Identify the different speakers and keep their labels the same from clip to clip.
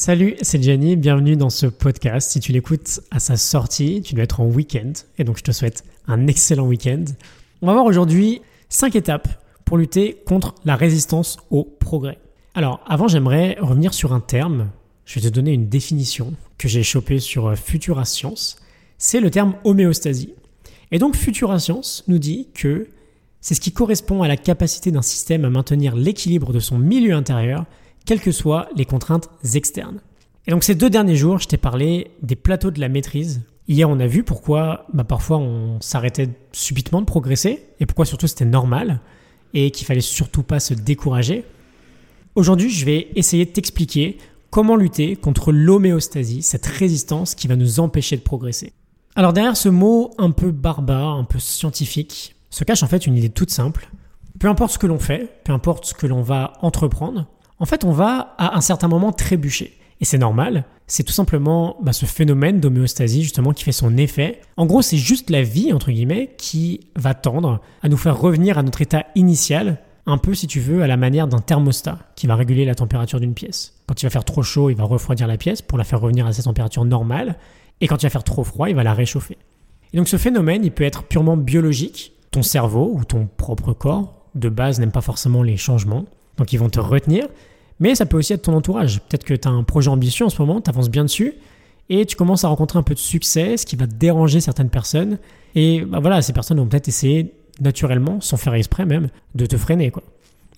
Speaker 1: Salut, c'est Jenny, bienvenue dans ce podcast. Si tu l'écoutes à sa sortie, tu dois être en week-end et donc je te souhaite un excellent week-end. On va voir aujourd'hui 5 étapes pour lutter contre la résistance au progrès. Alors avant j'aimerais revenir sur un terme, je vais te donner une définition que j'ai chopée sur Futura Science, c'est le terme homéostasie. Et donc Futura Science nous dit que c'est ce qui correspond à la capacité d'un système à maintenir l'équilibre de son milieu intérieur quelles que soient les contraintes externes. Et donc ces deux derniers jours, je t'ai parlé des plateaux de la maîtrise. Hier, on a vu pourquoi bah, parfois on s'arrêtait subitement de progresser et pourquoi surtout c'était normal et qu'il fallait surtout pas se décourager. Aujourd'hui, je vais essayer de t'expliquer comment lutter contre l'homéostasie, cette résistance qui va nous empêcher de progresser. Alors derrière ce mot un peu barbare, un peu scientifique, se cache en fait une idée toute simple. Peu importe ce que l'on fait, peu importe ce que l'on va entreprendre, en fait, on va à un certain moment trébucher. Et c'est normal, c'est tout simplement bah, ce phénomène d'homéostasie justement qui fait son effet. En gros, c'est juste la vie, entre guillemets, qui va tendre à nous faire revenir à notre état initial, un peu si tu veux à la manière d'un thermostat qui va réguler la température d'une pièce. Quand il va faire trop chaud, il va refroidir la pièce pour la faire revenir à sa température normale, et quand il va faire trop froid, il va la réchauffer. Et donc ce phénomène, il peut être purement biologique. Ton cerveau ou ton propre corps, de base, n'aime pas forcément les changements. Donc ils vont te retenir. Mais ça peut aussi être ton entourage. Peut-être que tu as un projet ambitieux en ce moment, tu avances bien dessus, et tu commences à rencontrer un peu de succès, ce qui va déranger certaines personnes. Et bah voilà, ces personnes vont peut-être essayer naturellement, sans faire exprès même, de te freiner. Quoi.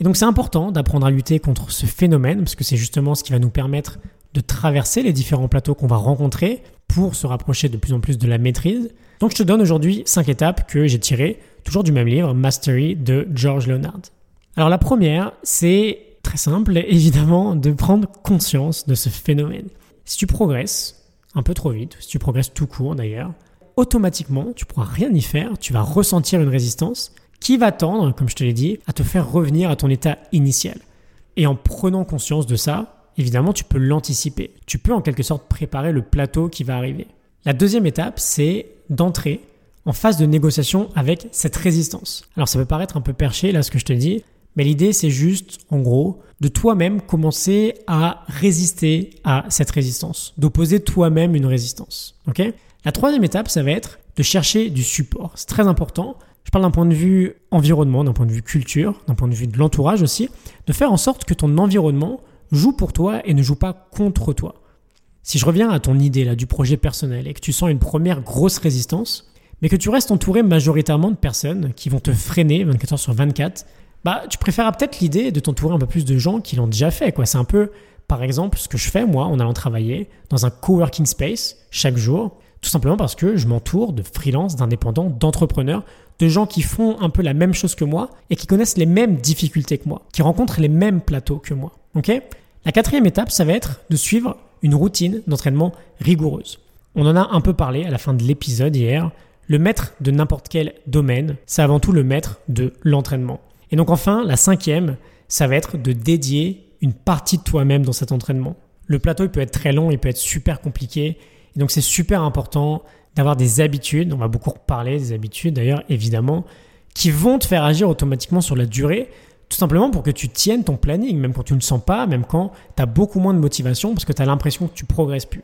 Speaker 1: Et donc c'est important d'apprendre à lutter contre ce phénomène, parce que c'est justement ce qui va nous permettre de traverser les différents plateaux qu'on va rencontrer pour se rapprocher de plus en plus de la maîtrise. Donc je te donne aujourd'hui 5 étapes que j'ai tirées, toujours du même livre, Mastery de George Leonard. Alors la première, c'est très simple, évidemment, de prendre conscience de ce phénomène. Si tu progresses un peu trop vite, si tu progresses tout court d'ailleurs, automatiquement, tu pourras rien y faire, tu vas ressentir une résistance qui va tendre, comme je te l'ai dit, à te faire revenir à ton état initial. Et en prenant conscience de ça, évidemment, tu peux l'anticiper. Tu peux en quelque sorte préparer le plateau qui va arriver. La deuxième étape, c'est d'entrer en phase de négociation avec cette résistance. Alors ça peut paraître un peu perché là ce que je te dis, mais l'idée, c'est juste, en gros, de toi-même commencer à résister à cette résistance, d'opposer toi-même une résistance. Ok? La troisième étape, ça va être de chercher du support. C'est très important. Je parle d'un point de vue environnement, d'un point de vue culture, d'un point de vue de l'entourage aussi, de faire en sorte que ton environnement joue pour toi et ne joue pas contre toi. Si je reviens à ton idée là du projet personnel et que tu sens une première grosse résistance, mais que tu restes entouré majoritairement de personnes qui vont te freiner 24 heures sur 24, bah, tu préféreras peut-être l'idée de t'entourer un peu plus de gens qui l'ont déjà fait. Quoi. C'est un peu, par exemple, ce que je fais moi en allant travailler dans un coworking space chaque jour, tout simplement parce que je m'entoure de freelance, d'indépendants, d'entrepreneurs, de gens qui font un peu la même chose que moi et qui connaissent les mêmes difficultés que moi, qui rencontrent les mêmes plateaux que moi. Ok? La quatrième étape, ça va être de suivre une routine d'entraînement rigoureuse. On en a un peu parlé à la fin de l'épisode hier. Le maître de n'importe quel domaine, c'est avant tout le maître de l'entraînement. Et donc enfin, la cinquième, ça va être de dédier une partie de toi-même dans cet entraînement. Le plateau, il peut être très long, il peut être super compliqué. Et donc c'est super important d'avoir des habitudes, on va beaucoup reparler des habitudes d'ailleurs, évidemment, qui vont te faire agir automatiquement sur la durée, tout simplement pour que tu tiennes ton planning, même quand tu ne le sens pas, même quand tu as beaucoup moins de motivation, parce que tu as l'impression que tu progresses plus.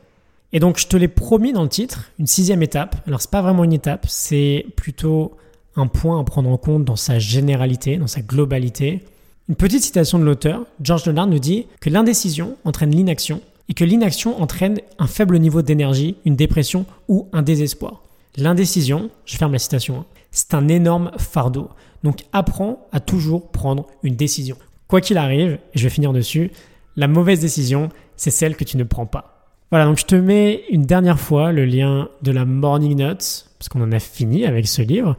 Speaker 1: Et donc je te l'ai promis dans le titre, une sixième étape. Alors c'est pas vraiment une étape, c'est plutôt un point à prendre en compte dans sa généralité, dans sa globalité. Une petite citation de l'auteur, George Leonard nous dit que l'indécision entraîne l'inaction et que l'inaction entraîne un faible niveau d'énergie, une dépression ou un désespoir. L'indécision, je ferme la citation, hein, c'est un énorme fardeau. Donc apprends à toujours prendre une décision. Quoi qu'il arrive, et je vais finir dessus, la mauvaise décision, c'est celle que tu ne prends pas. Voilà, donc je te mets une dernière fois le lien de la Morning Notes, parce qu'on en a fini avec ce livre.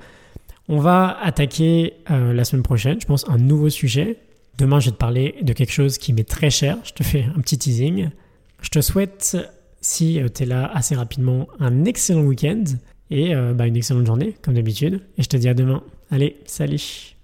Speaker 1: On va attaquer euh, la semaine prochaine, je pense, un nouveau sujet. Demain, je vais te parler de quelque chose qui m'est très cher. Je te fais un petit teasing. Je te souhaite, si euh, tu es là assez rapidement, un excellent week-end et euh, bah, une excellente journée, comme d'habitude. Et je te dis à demain. Allez, salut